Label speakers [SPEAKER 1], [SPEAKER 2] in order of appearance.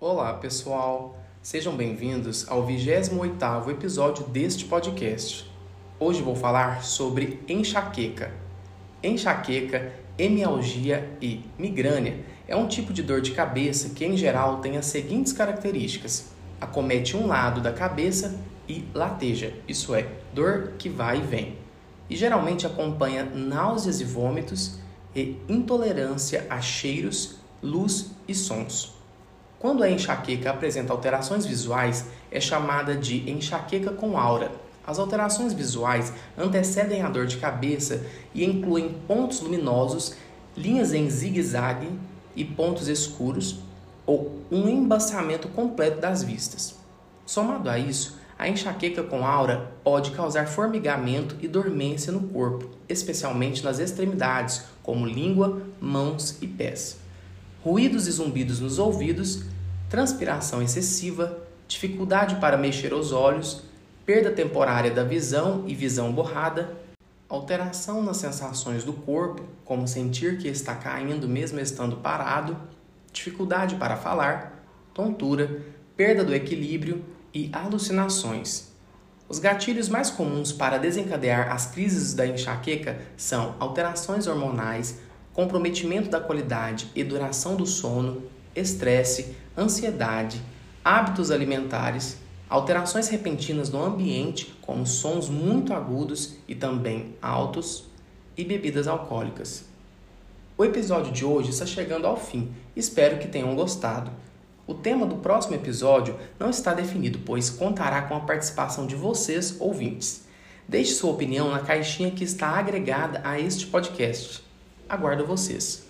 [SPEAKER 1] Olá, pessoal. Sejam bem-vindos ao 28º episódio deste podcast. Hoje vou falar sobre enxaqueca. Enxaqueca, hemialgia e migrânia é um tipo de dor de cabeça que, em geral, tem as seguintes características: acomete um lado da cabeça e lateja, isso é, dor que vai e vem. E geralmente acompanha náuseas e vômitos e intolerância a cheiros, luz e sons. Quando a enxaqueca apresenta alterações visuais, é chamada de enxaqueca com aura. As alterações visuais antecedem a dor de cabeça e incluem pontos luminosos, linhas em zigue-zague e pontos escuros, ou um embaçamento completo das vistas. Somado a isso, a enxaqueca com aura pode causar formigamento e dormência no corpo, especialmente nas extremidades, como língua, mãos e pés ruídos e zumbidos nos ouvidos, transpiração excessiva, dificuldade para mexer os olhos, perda temporária da visão e visão borrada, alteração nas sensações do corpo, como sentir que está caindo mesmo estando parado, dificuldade para falar, tontura, perda do equilíbrio e alucinações. Os gatilhos mais comuns para desencadear as crises da enxaqueca são alterações hormonais, comprometimento da qualidade e duração do sono, estresse, ansiedade, hábitos alimentares, alterações repentinas no ambiente, como sons muito agudos e também altos, e bebidas alcoólicas. O episódio de hoje está chegando ao fim. Espero que tenham gostado. O tema do próximo episódio não está definido, pois contará com a participação de vocês, ouvintes. Deixe sua opinião na caixinha que está agregada a este podcast. Aguardo vocês.